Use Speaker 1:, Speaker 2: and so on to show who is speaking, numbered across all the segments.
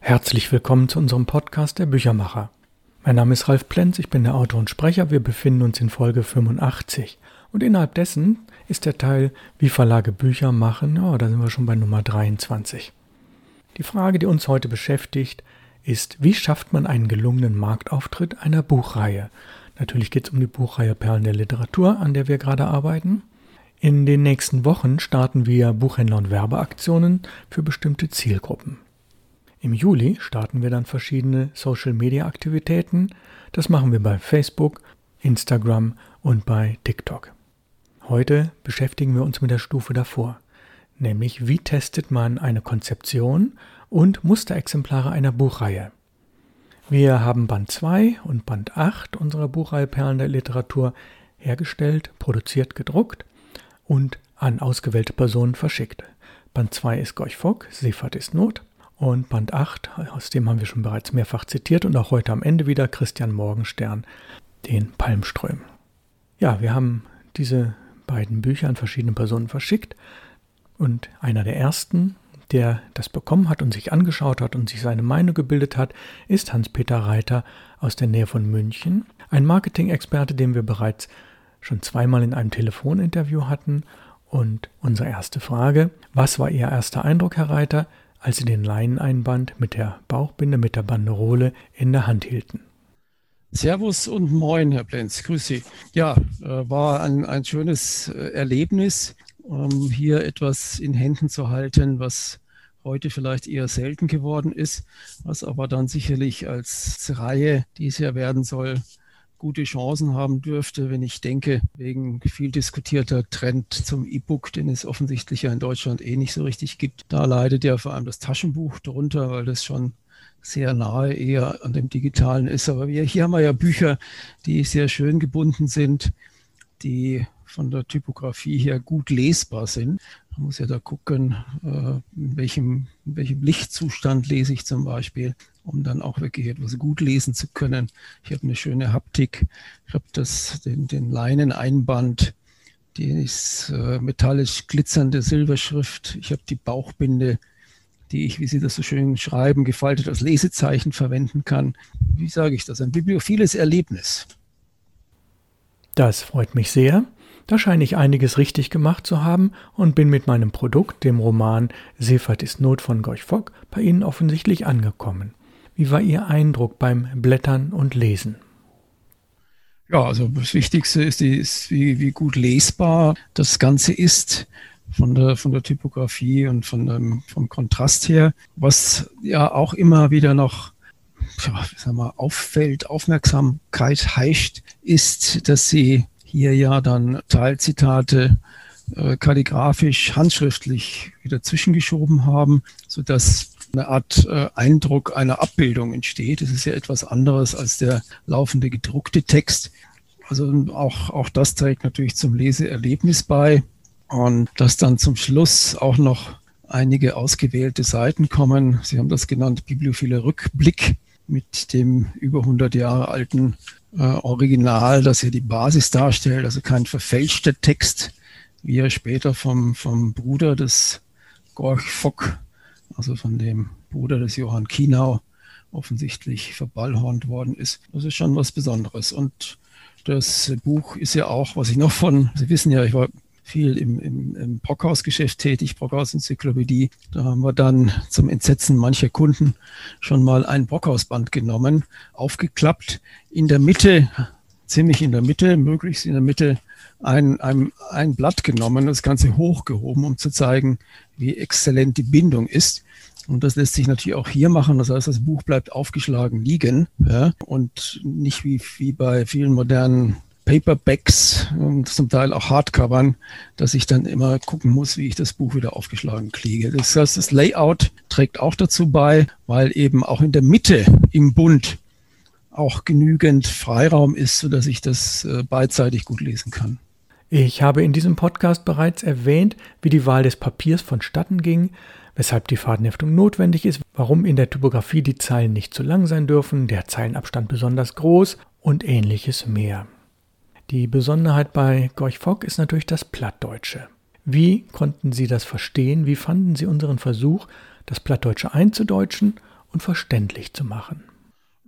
Speaker 1: Herzlich willkommen zu unserem Podcast der Büchermacher. Mein Name ist Ralf Plenz, ich bin der Autor und Sprecher. Wir befinden uns in Folge 85. Und innerhalb dessen ist der Teil, wie Verlage Bücher machen, ja, da sind wir schon bei Nummer 23. Die Frage, die uns heute beschäftigt, ist, wie schafft man einen gelungenen Marktauftritt einer Buchreihe? Natürlich geht es um die Buchreihe Perlen der Literatur, an der wir gerade arbeiten. In den nächsten Wochen starten wir Buchhändler- und Werbeaktionen für bestimmte Zielgruppen. Im Juli starten wir dann verschiedene Social-Media-Aktivitäten. Das machen wir bei Facebook, Instagram und bei TikTok. Heute beschäftigen wir uns mit der Stufe davor, nämlich wie testet man eine Konzeption und Musterexemplare einer Buchreihe. Wir haben Band 2 und Band 8 unserer Buchreihe Perlen der Literatur hergestellt, produziert, gedruckt und an ausgewählte Personen verschickt. Band 2 ist Gorch Fock, Seefahrt ist Not. Und Band 8, aus dem haben wir schon bereits mehrfach zitiert und auch heute am Ende wieder Christian Morgenstern, den Palmström. Ja, wir haben diese beiden Bücher an verschiedene Personen verschickt und einer der ersten, der das bekommen hat und sich angeschaut hat und sich seine Meinung gebildet hat, ist Hans-Peter Reiter aus der Nähe von München, ein Marketing-Experte, den wir bereits schon zweimal in einem Telefoninterview hatten. Und unsere erste Frage, was war Ihr erster Eindruck, Herr Reiter, als Sie den Leineneinband mit der Bauchbinde, mit der Banderole in der Hand hielten?
Speaker 2: Servus und moin, Herr Plenz, grüß Sie. Ja, äh, war ein, ein schönes äh, Erlebnis, ähm, hier etwas in Händen zu halten, was heute vielleicht eher selten geworden ist, was aber dann sicherlich als Reihe, die es ja werden soll, gute Chancen haben dürfte, wenn ich denke, wegen viel diskutierter Trend zum E-Book, den es offensichtlich ja in Deutschland eh nicht so richtig gibt. Da leidet ja vor allem das Taschenbuch drunter, weil das schon sehr nahe eher an dem Digitalen ist. Aber wir, hier haben wir ja Bücher, die sehr schön gebunden sind, die von der Typografie her gut lesbar sind. Man muss ja da gucken, äh, in, welchem, in welchem Lichtzustand lese ich zum Beispiel, um dann auch wirklich etwas gut lesen zu können. Ich habe eine schöne Haptik. Ich habe das, den, den Leineneinband, die ist äh, metallisch glitzernde Silberschrift. Ich habe die Bauchbinde, die ich, wie Sie das so schön schreiben, gefaltet als Lesezeichen verwenden kann. Wie sage ich das? Ein bibliophiles Erlebnis.
Speaker 1: Das freut mich sehr. Da scheine ich einiges richtig gemacht zu haben und bin mit meinem Produkt, dem Roman Seefahrt ist Not von Gorch Fock, bei Ihnen offensichtlich angekommen. Wie war Ihr Eindruck beim Blättern und Lesen?
Speaker 2: Ja, also das Wichtigste ist, ist wie, wie gut lesbar das Ganze ist von der, von der Typografie und von dem, vom Kontrast her. Was ja auch immer wieder noch sagen wir, auffällt, Aufmerksamkeit heischt, ist, dass sie hier ja dann Teilzitate äh, kalligrafisch, handschriftlich wieder zwischengeschoben haben, sodass eine Art äh, Eindruck einer Abbildung entsteht. Es ist ja etwas anderes als der laufende gedruckte Text. Also auch, auch das trägt natürlich zum Leseerlebnis bei. Und dass dann zum Schluss auch noch einige ausgewählte Seiten kommen. Sie haben das genannt, bibliophile Rückblick mit dem über 100 Jahre alten äh, Original, das hier die Basis darstellt, also kein verfälschter Text, wie er später vom, vom Bruder des Gorch Fock, also von dem Bruder des Johann Kienau, offensichtlich verballhornt worden ist. Das ist schon was Besonderes. Und das Buch ist ja auch, was ich noch von, Sie wissen ja, ich war viel im, im, im Brockhaus-Geschäft tätig, Brockhaus-Enzyklopädie. Da haben wir dann zum Entsetzen mancher Kunden schon mal ein Brockhausband genommen, aufgeklappt, in der Mitte, ziemlich in der Mitte, möglichst in der Mitte, ein, ein, ein Blatt genommen, das Ganze hochgehoben, um zu zeigen, wie exzellent die Bindung ist. Und das lässt sich natürlich auch hier machen. Das heißt, das Buch bleibt aufgeschlagen liegen ja, und nicht wie, wie bei vielen modernen Paperbacks und zum Teil auch Hardcovern, dass ich dann immer gucken muss, wie ich das Buch wieder aufgeschlagen kriege. Das heißt, das Layout trägt auch dazu bei, weil eben auch in der Mitte im Bund auch genügend Freiraum ist, sodass ich das äh, beidseitig gut lesen kann.
Speaker 1: Ich habe in diesem Podcast bereits erwähnt, wie die Wahl des Papiers vonstatten ging, weshalb die Fadenheftung notwendig ist, warum in der Typografie die Zeilen nicht zu lang sein dürfen, der Zeilenabstand besonders groß und ähnliches mehr. Die Besonderheit bei Gorch Fock ist natürlich das Plattdeutsche. Wie konnten Sie das verstehen? Wie fanden Sie unseren Versuch, das Plattdeutsche einzudeutschen und verständlich zu machen.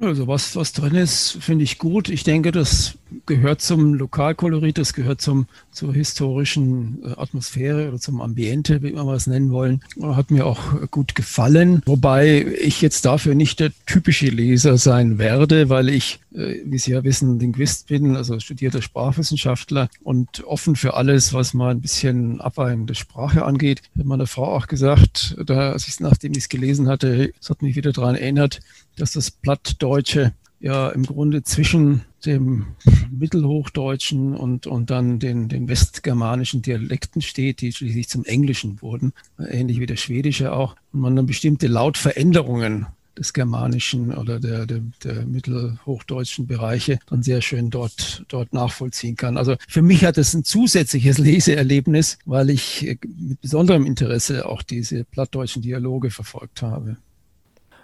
Speaker 2: Also was, was drin ist, finde ich gut. Ich denke, das gehört zum Lokalkolorit, das gehört zum, zur historischen äh, Atmosphäre oder zum Ambiente, wie wir es nennen wollen. Hat mir auch gut gefallen. Wobei ich jetzt dafür nicht der typische Leser sein werde, weil ich, äh, wie Sie ja wissen, Linguist bin, also studierter Sprachwissenschaftler und offen für alles, was mal ein bisschen abweichende Sprache angeht. Hat meine Frau auch gesagt, da, ich, nachdem ich es gelesen hatte, es hat mich wieder daran erinnert, dass das Plattdeutsche ja im Grunde zwischen dem Mittelhochdeutschen und, und dann den, den westgermanischen Dialekten steht, die schließlich zum Englischen wurden, ähnlich wie der Schwedische auch, und man dann bestimmte Lautveränderungen des germanischen oder der, der, der mittelhochdeutschen Bereiche dann sehr schön dort, dort nachvollziehen kann. Also für mich hat es ein zusätzliches Leseerlebnis, weil ich mit besonderem Interesse auch diese plattdeutschen Dialoge verfolgt habe.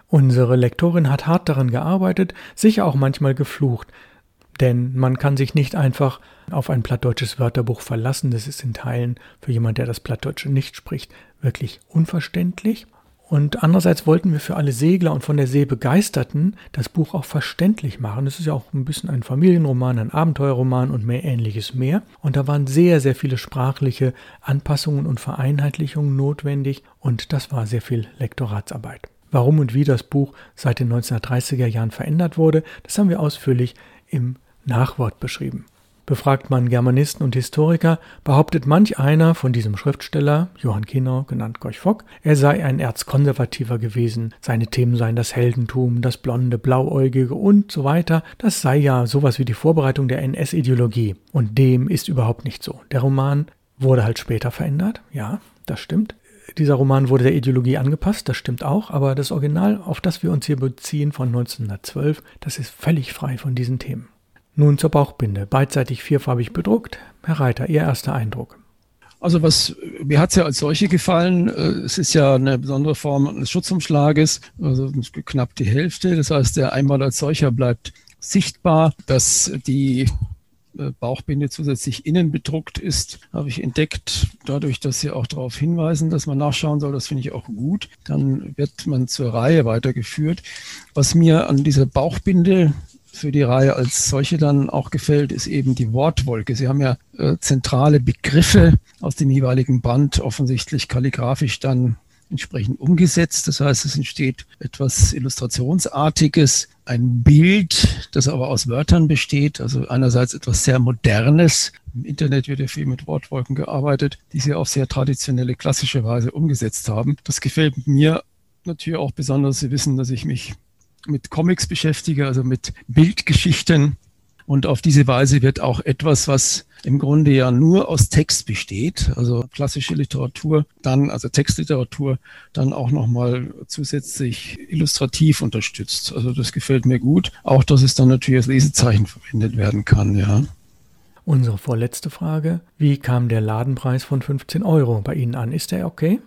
Speaker 1: Unsere Lektorin hat hart daran gearbeitet, sicher auch manchmal geflucht, denn man kann sich nicht einfach auf ein plattdeutsches Wörterbuch verlassen. Das ist in Teilen für jemand, der das Plattdeutsche nicht spricht, wirklich unverständlich. Und andererseits wollten wir für alle Segler und von der See Begeisterten das Buch auch verständlich machen. Es ist ja auch ein bisschen ein Familienroman, ein Abenteuerroman und mehr ähnliches mehr. Und da waren sehr, sehr viele sprachliche Anpassungen und Vereinheitlichungen notwendig und das war sehr viel Lektoratsarbeit. Warum und wie das Buch seit den 1930er Jahren verändert wurde, das haben wir ausführlich im Nachwort beschrieben. Befragt man Germanisten und Historiker, behauptet manch einer von diesem Schriftsteller, Johann Kinau, genannt Gorch Fock, er sei ein Erzkonservativer gewesen, seine Themen seien das Heldentum, das blonde, blauäugige und so weiter, das sei ja sowas wie die Vorbereitung der NS-Ideologie. Und dem ist überhaupt nicht so. Der Roman wurde halt später verändert, ja, das stimmt. Dieser Roman wurde der Ideologie angepasst, das stimmt auch, aber das Original, auf das wir uns hier beziehen, von 1912, das ist völlig frei von diesen Themen. Nun zur Bauchbinde, beidseitig vierfarbig bedruckt. Herr Reiter, Ihr erster Eindruck.
Speaker 2: Also was mir hat es ja als solche gefallen. Äh, es ist ja eine besondere Form eines Schutzumschlages, also knapp die Hälfte. Das heißt, der einmal als solcher bleibt sichtbar, dass die Bauchbinde zusätzlich innen bedruckt ist, habe ich entdeckt, dadurch, dass sie auch darauf hinweisen, dass man nachschauen soll. Das finde ich auch gut. Dann wird man zur Reihe weitergeführt. Was mir an dieser Bauchbinde für die Reihe als solche dann auch gefällt, ist eben die Wortwolke. Sie haben ja äh, zentrale Begriffe aus dem jeweiligen Band offensichtlich kalligrafisch dann entsprechend umgesetzt. Das heißt, es entsteht etwas Illustrationsartiges, ein Bild, das aber aus Wörtern besteht. Also einerseits etwas sehr Modernes. Im Internet wird ja viel mit Wortwolken gearbeitet, die sie auf sehr traditionelle, klassische Weise umgesetzt haben. Das gefällt mir natürlich auch besonders. Sie wissen, dass ich mich mit Comics beschäftige, also mit Bildgeschichten. Und auf diese Weise wird auch etwas, was im Grunde ja nur aus Text besteht, also klassische Literatur, dann, also Textliteratur, dann auch nochmal zusätzlich illustrativ unterstützt. Also das gefällt mir gut. Auch, dass es dann natürlich als Lesezeichen verwendet werden kann, ja.
Speaker 1: Unsere vorletzte Frage. Wie kam der Ladenpreis von 15 Euro bei Ihnen an? Ist der okay?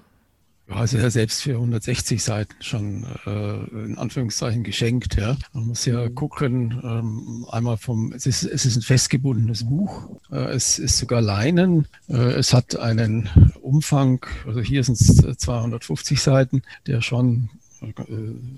Speaker 2: Ja, ist ja selbst für 160 Seiten schon äh, in Anführungszeichen geschenkt. Ja. Man muss ja mhm. gucken, ähm, einmal vom, es ist, es ist ein festgebundenes Buch, äh, es ist sogar Leinen, äh, es hat einen Umfang, also hier sind es 250 Seiten, der schon äh,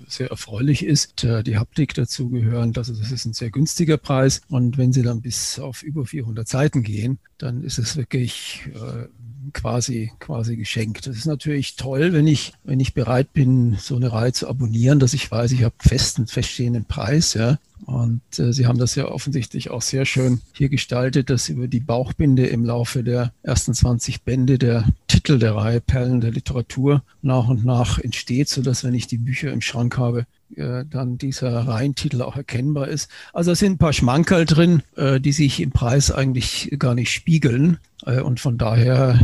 Speaker 2: sehr erfreulich ist. Die Haptik dazu gehören, also das ist ein sehr günstiger Preis. Und wenn Sie dann bis auf über 400 Seiten gehen, dann ist es wirklich äh, quasi, quasi geschenkt. Das ist natürlich toll, wenn ich, wenn ich bereit bin, so eine Reihe zu abonnieren, dass ich weiß, ich habe festen, feststehenden Preis, ja. Und äh, Sie haben das ja offensichtlich auch sehr schön hier gestaltet, dass über die Bauchbinde im Laufe der ersten 20 Bände der Titel der Reihe Perlen der Literatur nach und nach entsteht, so dass wenn ich die Bücher im Schrank habe, äh, dann dieser Reihentitel auch erkennbar ist. Also es sind ein paar Schmankerl drin, äh, die sich im Preis eigentlich gar nicht spiegeln. Äh, und von daher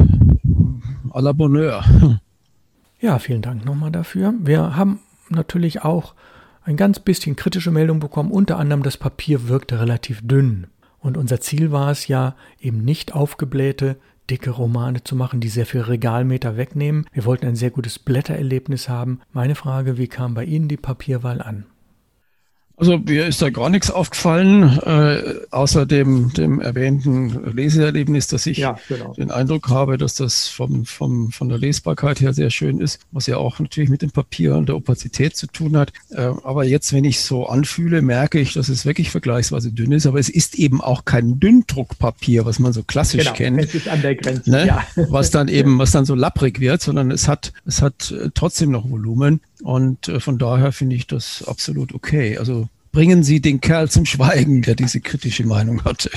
Speaker 2: à la Bonheur.
Speaker 1: Ja, vielen Dank nochmal dafür. Wir haben natürlich auch ein ganz bisschen kritische Meldung bekommen. Unter anderem das Papier wirkte relativ dünn. Und unser Ziel war es ja, eben nicht aufgeblähte, dicke Romane zu machen, die sehr viel Regalmeter wegnehmen. Wir wollten ein sehr gutes Blättererlebnis haben. Meine Frage, wie kam bei Ihnen die Papierwahl an?
Speaker 2: Also mir ist da gar nichts aufgefallen, äh, außer dem, dem erwähnten Leseerlebnis, dass ich ja, genau. den Eindruck habe, dass das vom, vom, von der Lesbarkeit her sehr schön ist, was ja auch natürlich mit dem Papier und der Opazität zu tun hat. Äh, aber jetzt, wenn ich so anfühle, merke ich, dass es wirklich vergleichsweise dünn ist. Aber es ist eben auch kein Dünndruckpapier, was man so klassisch genau, kennt. Es
Speaker 1: ist an der Grenze, ne?
Speaker 2: ja. Was dann eben, was dann so lapprig wird, sondern es hat, es hat äh, trotzdem noch Volumen. Und äh, von daher finde ich das absolut okay. Also bringen Sie den Kerl zum Schweigen, der diese kritische Meinung hatte.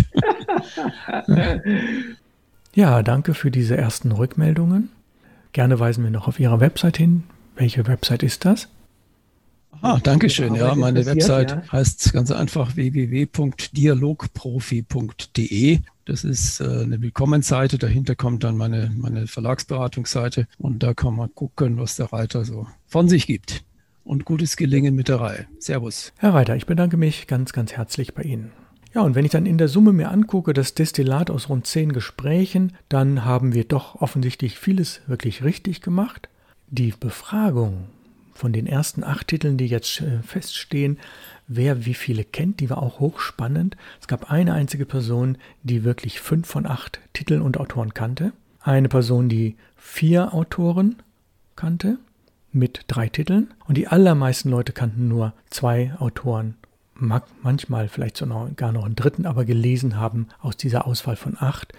Speaker 1: ja, danke für diese ersten Rückmeldungen. Gerne weisen wir noch auf Ihre Website hin. Welche Website ist das?
Speaker 2: Ah, danke schön. Ja, meine Website ja. heißt ganz einfach www.dialogprofi.de. Das ist äh, eine Willkommensseite. Dahinter kommt dann meine, meine Verlagsberatungsseite und da kann man gucken, was der Reiter so von sich gibt. Und gutes Gelingen mit der Reihe. Servus.
Speaker 1: Herr Reiter, ich bedanke mich ganz, ganz herzlich bei Ihnen. Ja, und wenn ich dann in der Summe mir angucke, das Destillat aus rund zehn Gesprächen, dann haben wir doch offensichtlich vieles wirklich richtig gemacht. Die Befragung von den ersten acht Titeln, die jetzt äh, feststehen, wer wie viele kennt, die war auch hochspannend. Es gab eine einzige Person, die wirklich fünf von acht Titeln und Autoren kannte. Eine Person, die vier Autoren kannte mit drei Titeln. Und die allermeisten Leute kannten nur zwei Autoren. Manchmal vielleicht sogar noch einen dritten, aber gelesen haben aus dieser Auswahl von acht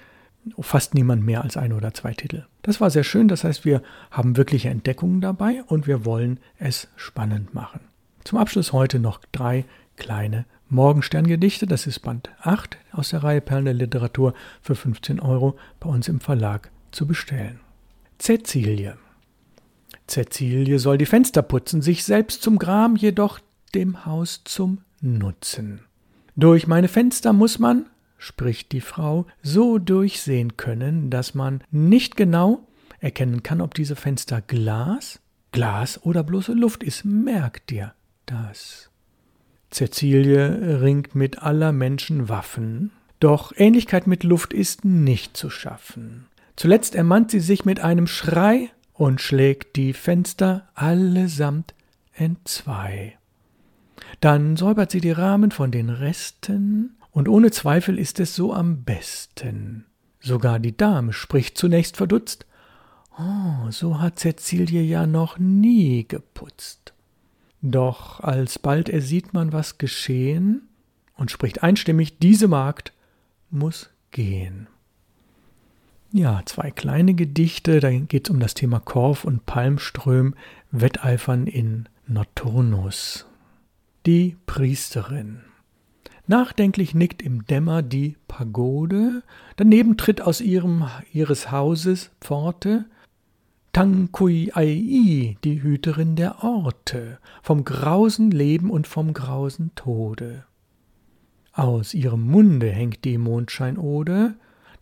Speaker 1: fast niemand mehr als ein oder zwei Titel. Das war sehr schön, das heißt, wir haben wirkliche Entdeckungen dabei und wir wollen es spannend machen. Zum Abschluss heute noch drei kleine Morgensterngedichte. Das ist Band 8 aus der Reihe Perlen der Literatur für 15 Euro bei uns im Verlag zu bestellen. Cäcilie. Cäcilie soll die Fenster putzen, sich selbst zum Gram, jedoch dem Haus zum Nutzen. Durch meine Fenster muss man, spricht die Frau, so durchsehen können, dass man nicht genau erkennen kann, ob diese Fenster Glas, Glas oder bloße Luft ist. Merkt dir das. Cäcilie ringt mit aller Menschen Waffen, doch Ähnlichkeit mit Luft ist nicht zu schaffen. Zuletzt ermannt sie sich mit einem Schrei und schlägt die Fenster allesamt entzwei. Dann säubert sie die Rahmen von den Resten und ohne Zweifel ist es so am besten. Sogar die Dame spricht zunächst verdutzt. Oh, so hat Cäcilie ja noch nie geputzt. Doch alsbald ersieht man, was geschehen, und spricht einstimmig, diese Magd muss gehen. Ja, zwei kleine Gedichte, da geht es um das Thema Korf und Palmström, Wetteifern in Noturnus. Die Priesterin. Nachdenklich nickt im Dämmer die Pagode, daneben tritt aus ihrem, ihres Hauses Pforte Tankui Ai, die Hüterin der Orte, vom grausen Leben und vom grausen Tode. Aus ihrem Munde hängt die Mondscheinode,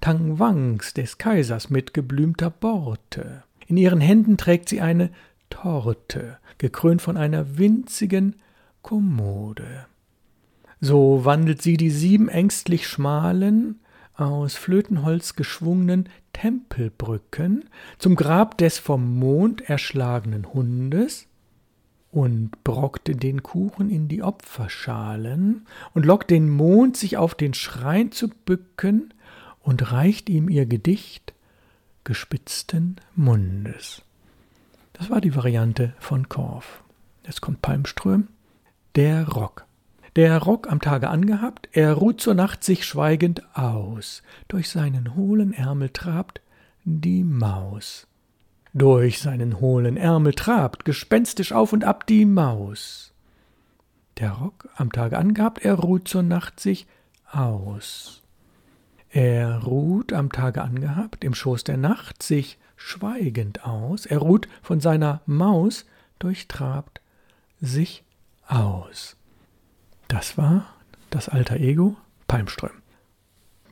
Speaker 1: Tang Wangs des Kaisers mit geblümter Borte. In ihren Händen trägt sie eine Torte, gekrönt von einer winzigen Kommode. So wandelt sie die sieben ängstlich schmalen, aus Flötenholz geschwungenen Tempelbrücken zum Grab des vom Mond erschlagenen Hundes und brockte den Kuchen in die Opferschalen und lockt den Mond, sich auf den Schrein zu bücken und reicht ihm ihr Gedicht gespitzten Mundes. Das war die Variante von Korf. Jetzt kommt Palmström, der Rock. Der Rock am Tage angehabt, er ruht zur Nacht sich schweigend aus. Durch seinen hohlen Ärmel trabt die Maus. Durch seinen hohlen Ärmel trabt gespenstisch auf und ab die Maus. Der Rock am Tage angehabt, er ruht zur Nacht sich aus. Er ruht am Tage angehabt, im Schoß der Nacht sich schweigend aus, er ruht von seiner Maus durchtrabt sich aus. Das war das alter Ego Palmström.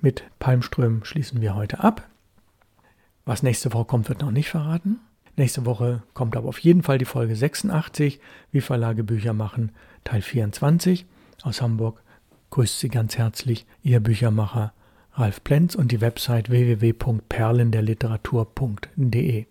Speaker 1: Mit Palmström schließen wir heute ab. Was nächste Woche kommt, wird noch nicht verraten. Nächste Woche kommt aber auf jeden Fall die Folge 86, wie Verlage Bücher machen, Teil 24 aus Hamburg. Grüßt Sie ganz herzlich, Ihr Büchermacher Ralf Plenz und die Website www.perlenderliteratur.de.